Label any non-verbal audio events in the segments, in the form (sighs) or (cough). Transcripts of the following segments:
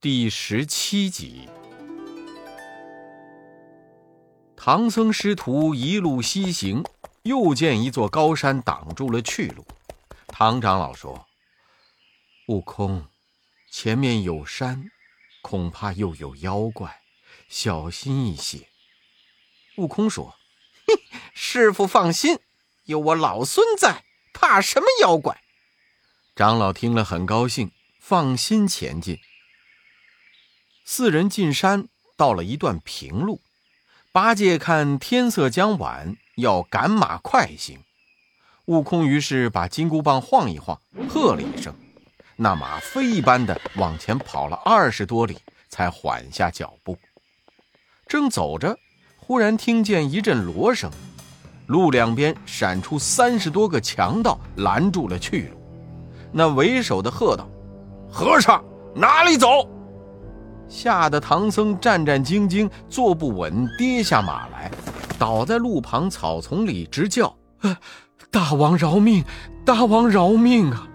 第十七集，唐僧师徒一路西行，又见一座高山挡住了去路。唐长老说：“悟空，前面有山，恐怕又有妖怪，小心一些。”悟空说：“，师傅放心，有我老孙在，怕什么妖怪？”长老听了很高兴，放心前进。四人进山，到了一段平路。八戒看天色将晚，要赶马快行。悟空于是把金箍棒晃一晃，喝了一声，那马飞一般的往前跑了二十多里，才缓下脚步。正走着，忽然听见一阵锣声，路两边闪出三十多个强盗，拦住了去路。那为首的喝道：“和尚，哪里走？”吓得唐僧战战兢兢，坐不稳，跌下马来，倒在路旁草丛里，直叫：“ (sighs) 大王饶命！大王饶命啊！”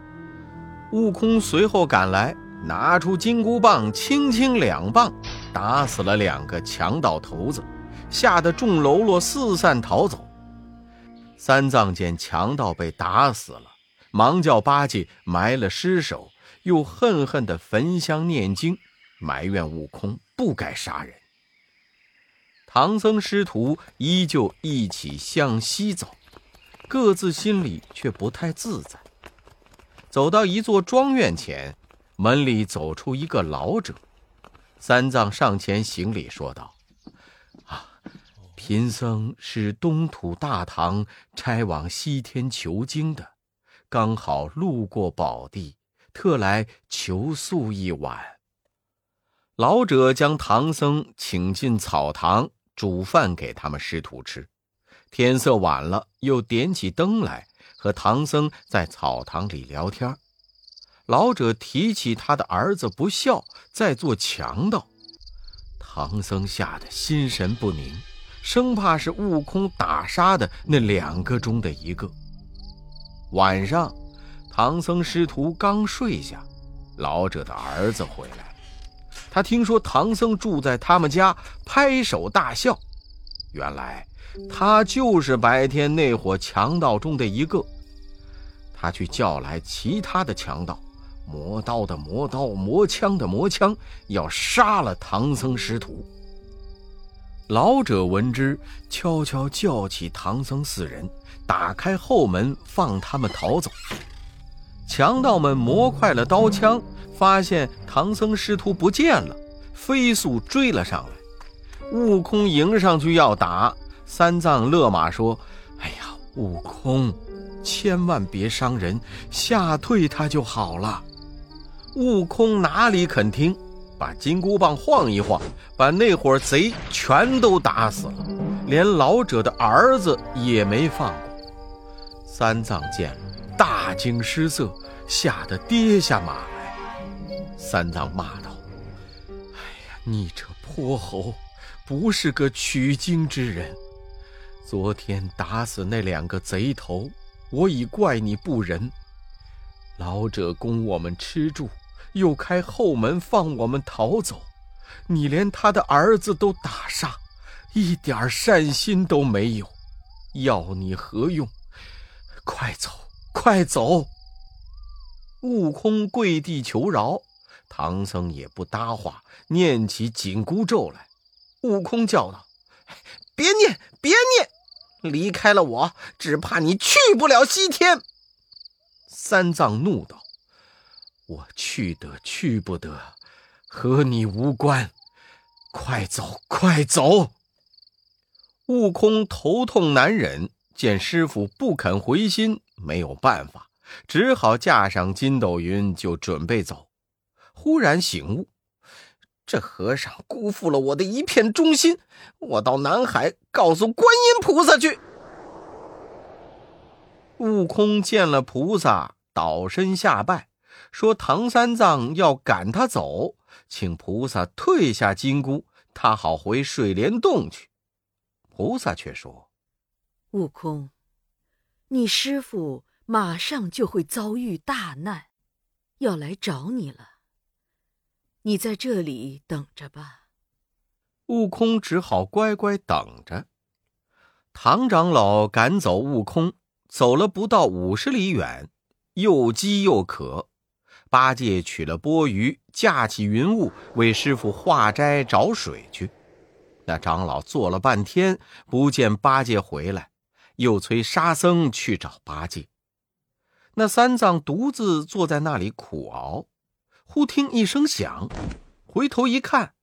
悟空随后赶来，拿出金箍棒，轻轻两棒，打死了两个强盗头子，吓得众喽啰四散逃走。三藏见强盗被打死了，忙叫八戒埋了尸首，又恨恨地焚香念经。埋怨悟空不该杀人。唐僧师徒依旧一起向西走，各自心里却不太自在。走到一座庄院前，门里走出一个老者。三藏上前行礼，说道：“啊，贫僧是东土大唐差往西天求经的，刚好路过宝地，特来求宿一晚。”老者将唐僧请进草堂，煮饭给他们师徒吃。天色晚了，又点起灯来，和唐僧在草堂里聊天。老者提起他的儿子不孝，在做强盗，唐僧吓得心神不宁，生怕是悟空打杀的那两个中的一个。晚上，唐僧师徒刚睡下，老者的儿子回来。他听说唐僧住在他们家，拍手大笑。原来他就是白天那伙强盗中的一个。他去叫来其他的强盗，磨刀的磨刀，磨枪的磨枪，要杀了唐僧师徒。老者闻之，悄悄叫起唐僧四人，打开后门，放他们逃走。强盗们磨快了刀枪。发现唐僧师徒不见了，飞速追了上来。悟空迎上去要打，三藏勒马说：“哎呀，悟空，千万别伤人，吓退他就好了。”悟空哪里肯听，把金箍棒晃一晃，把那伙贼全都打死了，连老者的儿子也没放过。三藏见了，大惊失色，吓得跌下马来。三藏骂道：“哎呀，你这泼猴，不是个取经之人！昨天打死那两个贼头，我已怪你不仁。老者供我们吃住，又开后门放我们逃走，你连他的儿子都打杀，一点善心都没有，要你何用？快走，快走！”悟空跪地求饶。唐僧也不搭话，念起紧箍咒来。悟空叫道：“别念，别念！离开了我，只怕你去不了西天。”三藏怒道：“我去得去不得，和你无关。快走，快走！”悟空头痛难忍，见师傅不肯回心，没有办法，只好架上筋斗云，就准备走。忽然醒悟，这和尚辜负了我的一片忠心，我到南海告诉观音菩萨去。悟空见了菩萨，倒身下拜，说唐三藏要赶他走，请菩萨退下金箍，他好回水帘洞去。菩萨却说：“悟空，你师傅马上就会遭遇大难，要来找你了。”你在这里等着吧。悟空只好乖乖等着。唐长老赶走悟空，走了不到五十里远，又饥又渴。八戒取了钵盂，架起云雾，为师傅化斋找水去。那长老坐了半天，不见八戒回来，又催沙僧去找八戒。那三藏独自坐在那里苦熬。忽听一声响，回头一看，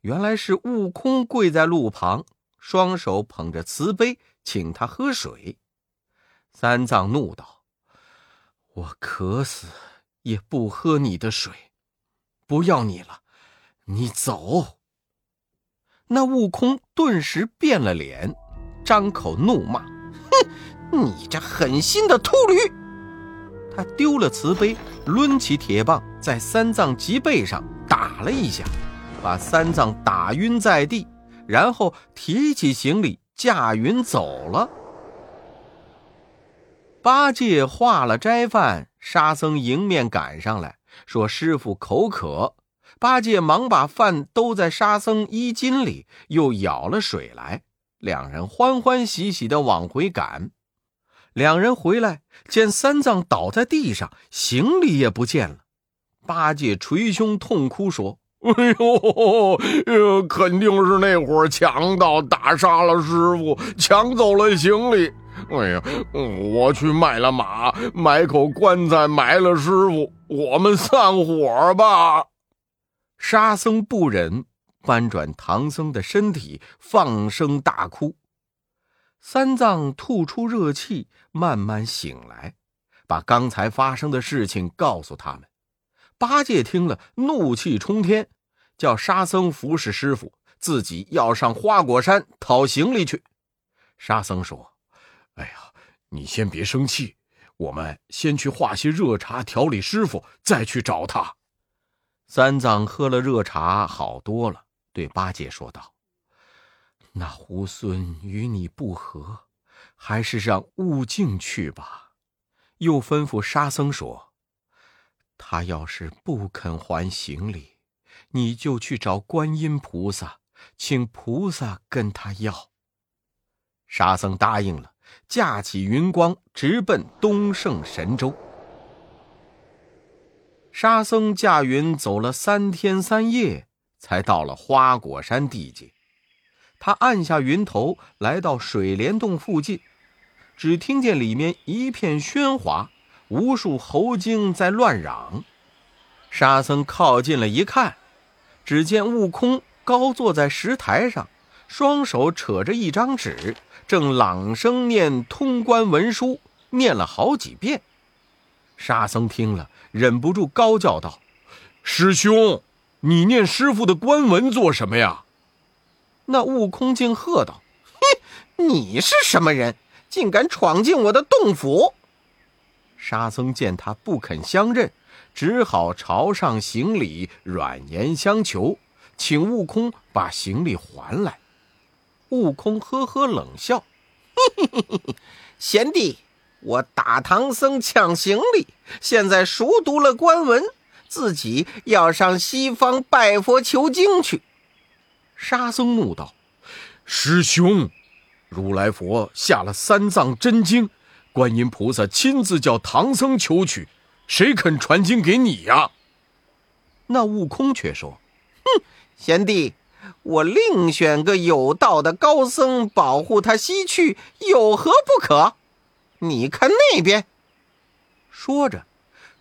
原来是悟空跪在路旁，双手捧着瓷杯，请他喝水。三藏怒道：“我渴死也不喝你的水，不要你了，你走。”那悟空顿时变了脸，张口怒骂：“哼，你这狠心的秃驴！”他丢了瓷杯，抡起铁棒，在三藏脊背上打了一下，把三藏打晕在地，然后提起行李驾云走了。八戒化了斋饭，沙僧迎面赶上来说：“师傅口渴。”八戒忙把饭兜在沙僧衣襟里，又舀了水来，两人欢欢喜喜的往回赶。两人回来，见三藏倒在地上，行李也不见了。八戒捶胸痛哭说：“哎呦，肯定是那伙强盗打杀了师傅，抢走了行李。哎呀，我去卖了马，买口棺材埋了师傅，我们散伙吧。”沙僧不忍，翻转唐僧的身体，放声大哭。三藏吐出热气，慢慢醒来，把刚才发生的事情告诉他们。八戒听了，怒气冲天，叫沙僧服侍师傅，自己要上花果山讨行李去。沙僧说：“哎呀，你先别生气，我们先去化些热茶调理师傅，再去找他。”三藏喝了热茶，好多了，对八戒说道。那猢狲与你不和，还是让悟净去吧。又吩咐沙僧说：“他要是不肯还行李，你就去找观音菩萨，请菩萨跟他要。”沙僧答应了，驾起云光，直奔东胜神州。沙僧驾云走了三天三夜，才到了花果山地界。他按下云头，来到水帘洞附近，只听见里面一片喧哗，无数猴精在乱嚷。沙僧靠近了一看，只见悟空高坐在石台上，双手扯着一张纸，正朗声念通关文书，念了好几遍。沙僧听了，忍不住高叫道：“师兄，你念师傅的官文做什么呀？”那悟空竟喝道：“哼，你是什么人，竟敢闯进我的洞府？”沙僧见他不肯相认，只好朝上行礼，软言相求，请悟空把行李还来。悟空呵呵冷笑：“ (laughs) 贤弟，我打唐僧抢行李，现在熟读了官文，自己要上西方拜佛求经去。”沙僧怒道：“师兄，如来佛下了三藏真经，观音菩萨亲自叫唐僧求取，谁肯传经给你呀？”那悟空却说：“哼，贤弟，我另选个有道的高僧保护他西去，有何不可？你看那边。”说着。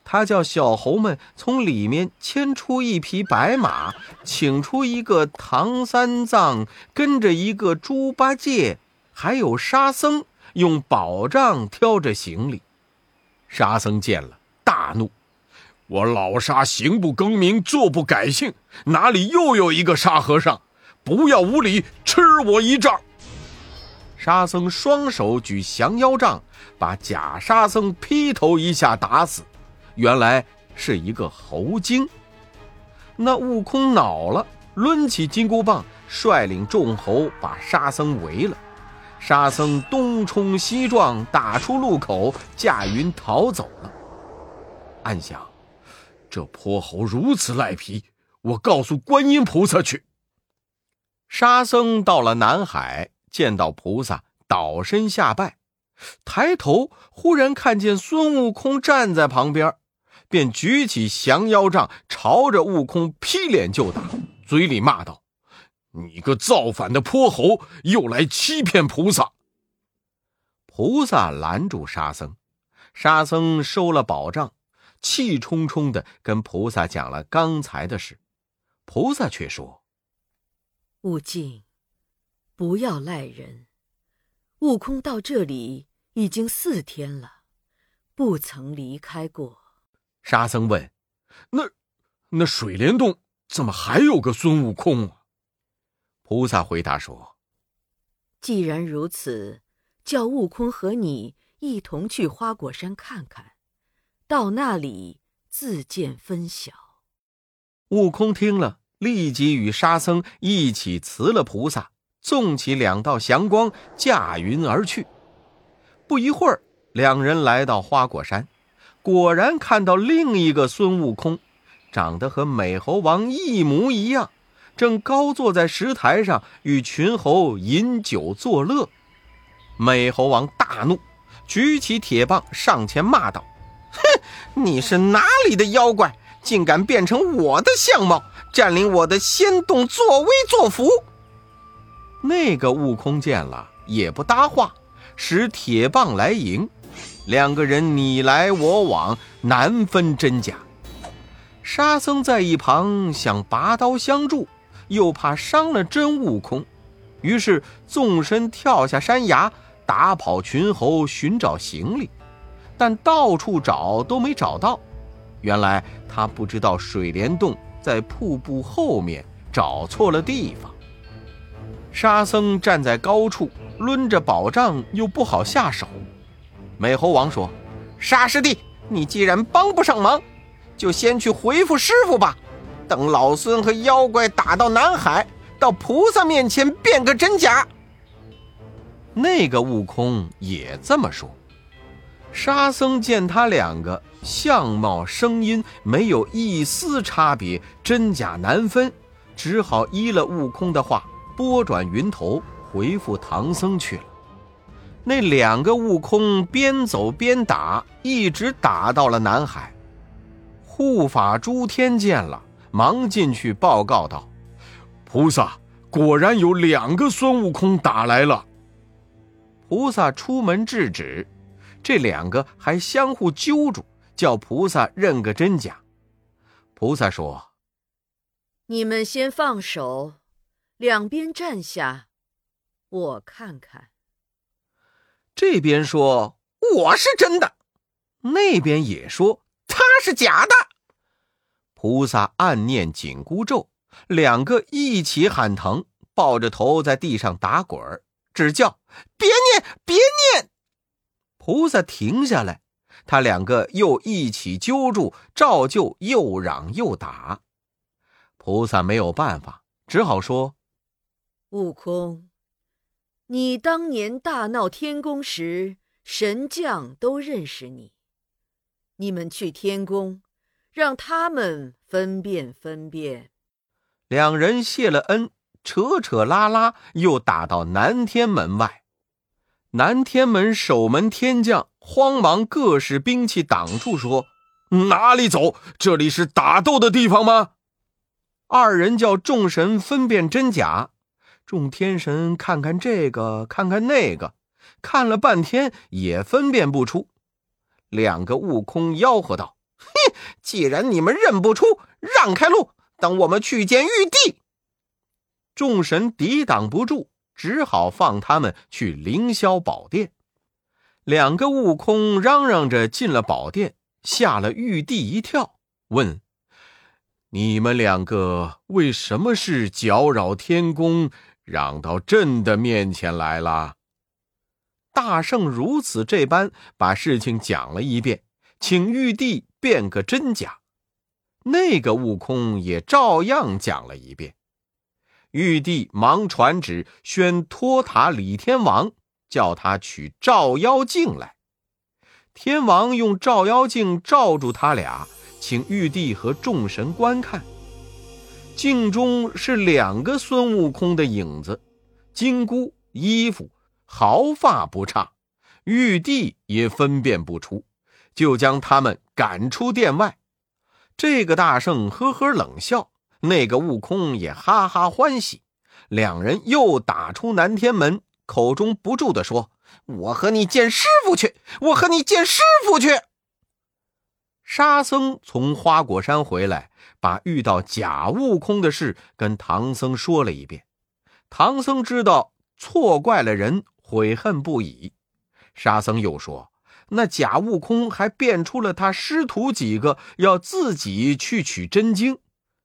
他叫小猴们从里面牵出一匹白马，请出一个唐三藏，跟着一个猪八戒，还有沙僧，用宝杖挑着行李。沙僧见了，大怒：“我老沙行不更名，坐不改姓，哪里又有一个沙和尚？不要无礼，吃我一杖！”沙僧双手举降妖杖，把假沙僧劈头一下打死。原来是一个猴精。那悟空恼了，抡起金箍棒，率领众猴把沙僧围了。沙僧东冲西撞，打出路口，驾云逃走了。暗想：这泼猴如此赖皮，我告诉观音菩萨去。沙僧到了南海，见到菩萨，倒身下拜，抬头忽然看见孙悟空站在旁边，便举起降妖杖，朝着悟空劈脸就打，嘴里骂道：“你个造反的泼猴，又来欺骗菩萨！”菩萨拦住沙僧，沙僧收了宝杖，气冲冲的跟菩萨讲了刚才的事。菩萨却说：“悟净，不要赖人。悟空到这里已经四天了，不曾离开过。”沙僧问：“那那水帘洞怎么还有个孙悟空啊？”菩萨回答说：“既然如此，叫悟空和你一同去花果山看看，到那里自见分晓。”悟空听了，立即与沙僧一起辞了菩萨，纵起两道祥光，驾云而去。不一会儿，两人来到花果山，果然看到另一个孙悟空，长得和美猴王一模一样，正高坐在石台上与群猴饮酒作乐。美猴王大怒，举起铁棒上前骂道：“哼，你是哪里的妖怪？”竟敢变成我的相貌，占领我的仙洞，作威作福。那个悟空见了也不搭话，使铁棒来迎，两个人你来我往，难分真假。沙僧在一旁想拔刀相助，又怕伤了真悟空，于是纵身跳下山崖，打跑群猴，寻找行李，但到处找都没找到。原来他不知道水帘洞在瀑布后面，找错了地方。沙僧站在高处，抡着宝杖又不好下手。美猴王说：“沙师弟，你既然帮不上忙，就先去回复师傅吧。等老孙和妖怪打到南海，到菩萨面前辨个真假。”那个悟空也这么说。沙僧见他两个相貌、声音没有一丝差别，真假难分，只好依了悟空的话，拨转云头回复唐僧去了。那两个悟空边走边打，一直打到了南海。护法诸天见了，忙进去报告道：“菩萨，果然有两个孙悟空打来了。”菩萨出门制止。这两个还相互揪住，叫菩萨认个真假。菩萨说：“你们先放手，两边站下，我看看。”这边说我是真的，那边也说他是假的。菩萨暗念紧箍咒，两个一起喊疼，抱着头在地上打滚儿，只叫别念，别念。菩萨停下来，他两个又一起揪住，照旧又嚷又打。菩萨没有办法，只好说：“悟空，你当年大闹天宫时，神将都认识你。你们去天宫，让他们分辨分辨。”两人谢了恩，扯扯拉拉，又打到南天门外。南天门守门天将慌忙各使兵器挡住，说：“哪里走？这里是打斗的地方吗？”二人叫众神分辨真假。众天神看看这个，看看那个，看了半天也分辨不出。两个悟空吆喝道：“哼！既然你们认不出，让开路，等我们去见玉帝。”众神抵挡不住。只好放他们去凌霄宝殿。两个悟空嚷嚷着进了宝殿，吓了玉帝一跳，问：“你们两个为什么是搅扰天宫，嚷到朕的面前来了？”大圣如此这般把事情讲了一遍，请玉帝辨个真假。那个悟空也照样讲了一遍。玉帝忙传旨，宣托塔李天王，叫他取照妖镜来。天王用照妖镜照住他俩，请玉帝和众神观看。镜中是两个孙悟空的影子，金箍、衣服、毫发不差，玉帝也分辨不出，就将他们赶出殿外。这个大圣呵呵冷笑，那个悟空也哈哈欢喜，两人又打出南天门，口中不住地说：“我和你见师傅去，我和你见师傅去。”沙僧从花果山回来，把遇到假悟空的事跟唐僧说了一遍。唐僧知道错怪了人，悔恨不已。沙僧又说，那假悟空还变出了他师徒几个，要自己去取真经。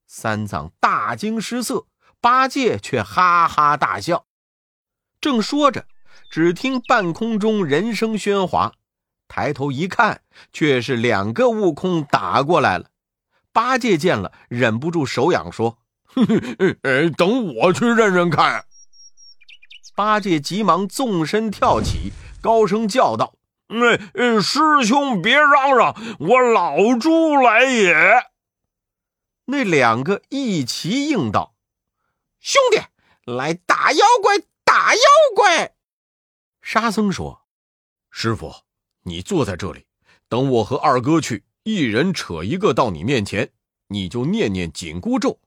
三藏大惊失色，八戒却哈哈大笑。正说着，只听半空中人声喧哗。抬头一看，却是两个悟空打过来了。八戒见了，忍不住手痒，说：“等我去认认看。”八戒急忙纵身跳起，高声叫道：“师兄别嚷嚷，我老猪来也！”那两个一齐应道：“兄弟，来打妖怪，打妖怪！”沙僧说：“师傅。”你坐在这里，等我和二哥去，一人扯一个到你面前，你就念念紧箍咒，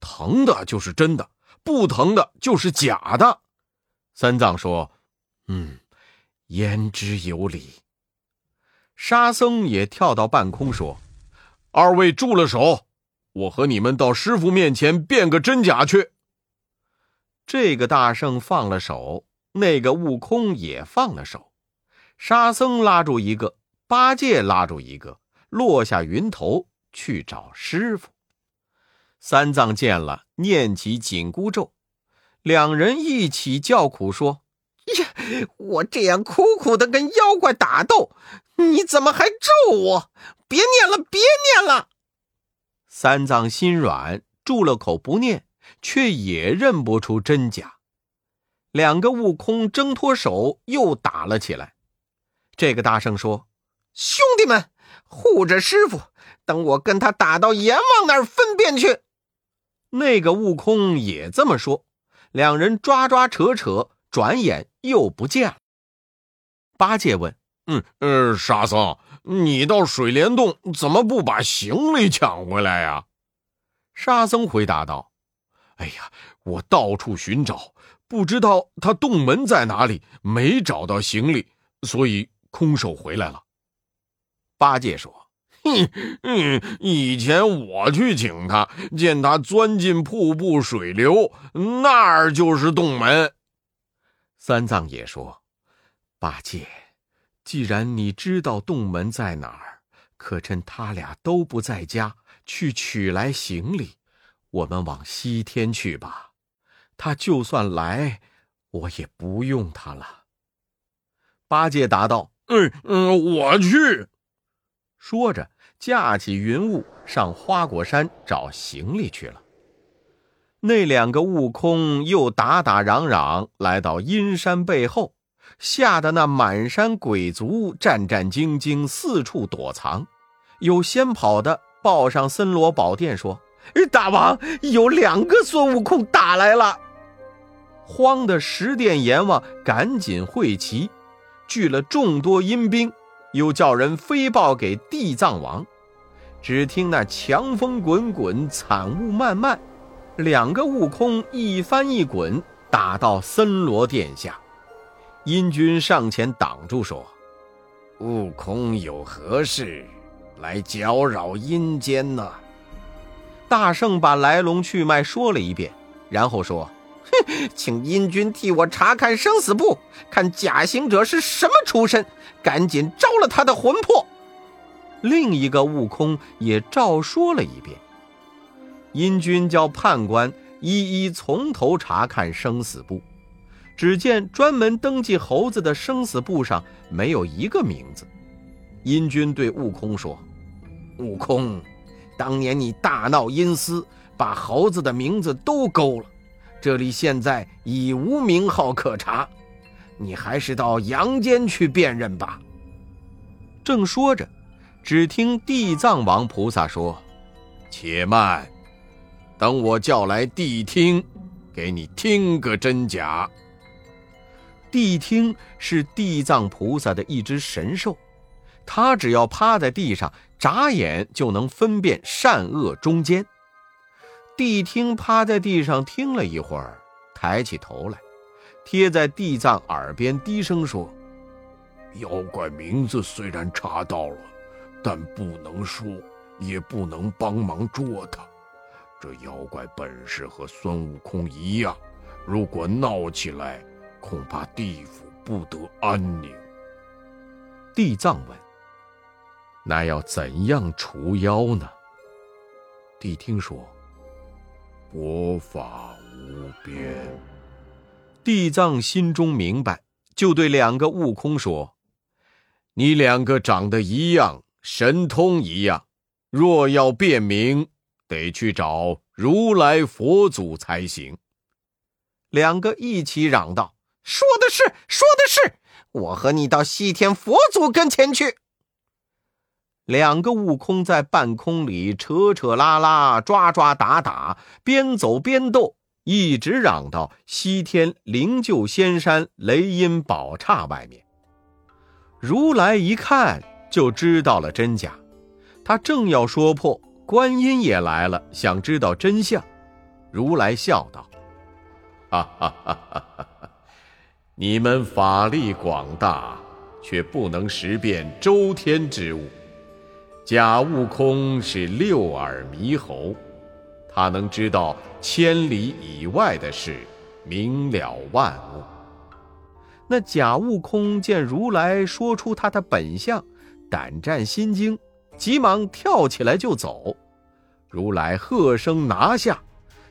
疼的就是真的，不疼的就是假的。三藏说：“嗯，言之有理。”沙僧也跳到半空说：“二位住了手，我和你们到师傅面前辨个真假去。”这个大圣放了手，那个悟空也放了手。沙僧拉住一个，八戒拉住一个，落下云头去找师傅。三藏见了，念起紧箍咒，两人一起叫苦说：“呀，我这样苦苦的跟妖怪打斗，你怎么还咒我？别念了，别念了！”三藏心软，住了口不念，却也认不出真假。两个悟空挣脱手，又打了起来。这个大圣说：“兄弟们，护着师傅，等我跟他打到阎王那儿分辨去。”那个悟空也这么说。两人抓抓扯扯，转眼又不见了。八戒问：“嗯嗯，沙僧，你到水帘洞怎么不把行李抢回来呀？”沙僧回答道：“哎呀，我到处寻找，不知道他洞门在哪里，没找到行李，所以。”空手回来了。八戒说：“哼，嗯，以前我去请他，见他钻进瀑布水流，那儿就是洞门。”三藏也说：“八戒，既然你知道洞门在哪儿，可趁他俩都不在家，去取来行李。我们往西天去吧。他就算来，我也不用他了。”八戒答道。嗯嗯，我去。说着，架起云雾上花果山找行李去了。那两个悟空又打打嚷嚷，来到阴山背后，吓得那满山鬼卒战战兢兢，四处躲藏。有先跑的报上森罗宝殿说：“大王，有两个孙悟空打来了。”慌的十殿阎王赶紧会齐。聚了众多阴兵，又叫人飞报给地藏王。只听那强风滚滚，惨雾漫漫，两个悟空一翻一滚，打到森罗殿下。阴君上前挡住，说：“悟空有何事来搅扰阴间呢？”大圣把来龙去脉说了一遍，然后说。(laughs) 请阴君替我查看生死簿，看假行者是什么出身，赶紧招了他的魂魄。另一个悟空也照说了一遍。阴君叫判官一一从头查看生死簿，只见专门登记猴子的生死簿上没有一个名字。阴君对悟空说：“悟空，当年你大闹阴司，把猴子的名字都勾了。”这里现在已无名号可查，你还是到阳间去辨认吧。正说着，只听地藏王菩萨说：“且慢，等我叫来谛听，给你听个真假。谛听是地藏菩萨的一只神兽，它只要趴在地上，眨眼就能分辨善恶忠奸。谛听趴在地上听了一会儿，抬起头来，贴在地藏耳边低声说：“妖怪名字虽然查到了，但不能说，也不能帮忙捉他。这妖怪本事和孙悟空一样，如果闹起来。”恐怕地府不得安宁。地藏问：“那要怎样除妖呢？”谛听说：“佛法无边。”地藏心中明白，就对两个悟空说：“你两个长得一样，神通一样，若要辨明，得去找如来佛祖才行。”两个一起嚷道。说的是，说的是，我和你到西天佛祖跟前去。两个悟空在半空里扯扯拉拉、抓抓打打，边走边斗，一直嚷到西天灵鹫仙山雷音宝刹外面。如来一看就知道了真假，他正要说破，观音也来了，想知道真相。如来笑道：“ (laughs) 哈哈哈哈哈！”你们法力广大，却不能识辨周天之物。假悟空是六耳猕猴，他能知道千里以外的事，明了万物。那假悟空见如来说出他的本相，胆战心惊，急忙跳起来就走。如来喝声拿下，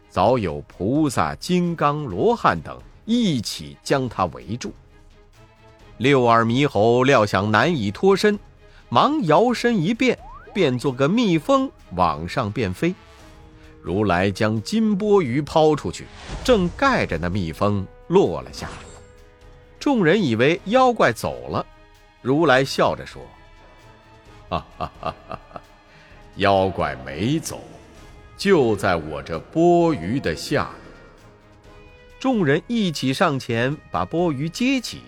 早有菩萨、金刚、罗汉等。一起将他围住。六耳猕猴料想难以脱身，忙摇身一变，变做个蜜蜂往上便飞。如来将金钵盂抛出去，正盖着那蜜蜂落了下来。众人以为妖怪走了，如来笑着说：“哈哈哈哈哈，妖怪没走，就在我这钵盂的下面。”众人一起上前，把钵盂接起。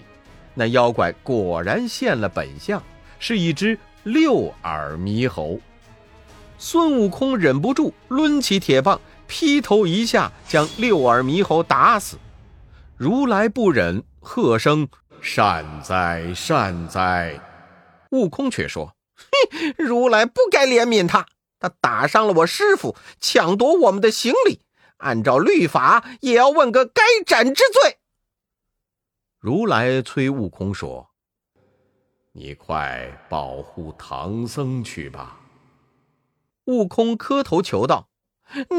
那妖怪果然现了本相，是一只六耳猕猴。孙悟空忍不住抡起铁棒，劈头一下将六耳猕猴打死。如来不忍，喝声：“善哉，善哉！”悟空却说：“嘿，(laughs) 如来不该怜悯他，他打伤了我师傅，抢夺我们的行李。”按照律法，也要问个该斩之罪。如来催悟空说：“你快保护唐僧去吧。”悟空磕头求道：“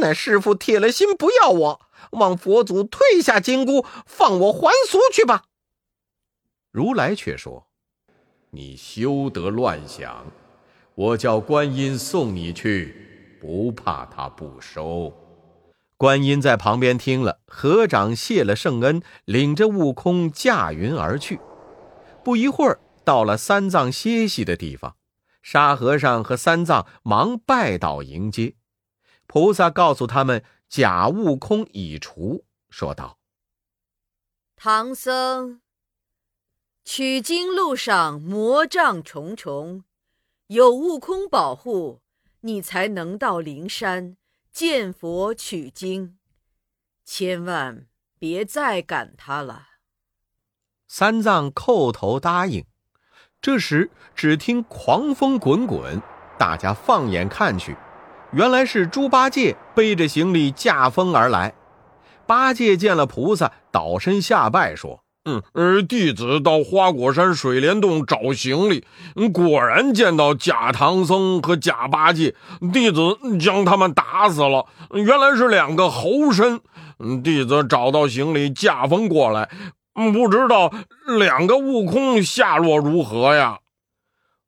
那师傅铁了心不要我，望佛祖退下金箍，放我还俗去吧。”如来却说：“你休得乱想，我叫观音送你去，不怕他不收。”观音在旁边听了，合掌谢了圣恩，领着悟空驾云而去。不一会儿，到了三藏歇息的地方，沙和尚和三藏忙拜倒迎接。菩萨告诉他们，假悟空已除，说道：“唐僧，取经路上魔障重重，有悟空保护，你才能到灵山。”见佛取经，千万别再赶他了。三藏叩头答应。这时，只听狂风滚滚，大家放眼看去，原来是猪八戒背着行李驾风而来。八戒见了菩萨，倒身下拜说。嗯，呃，弟子到花果山水帘洞找行李，果然见到假唐僧和假八戒，弟子将他们打死了。原来是两个猴身。弟子找到行李，驾风过来，不知道两个悟空下落如何呀？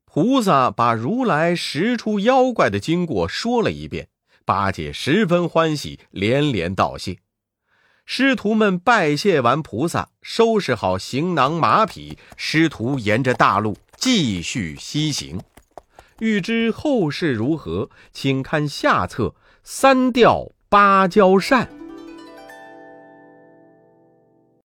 菩萨把如来识出妖怪的经过说了一遍，八戒十分欢喜，连连道谢。师徒们拜谢完菩萨，收拾好行囊马匹，师徒沿着大路继续西行。欲知后事如何，请看下册《三调》。芭蕉扇。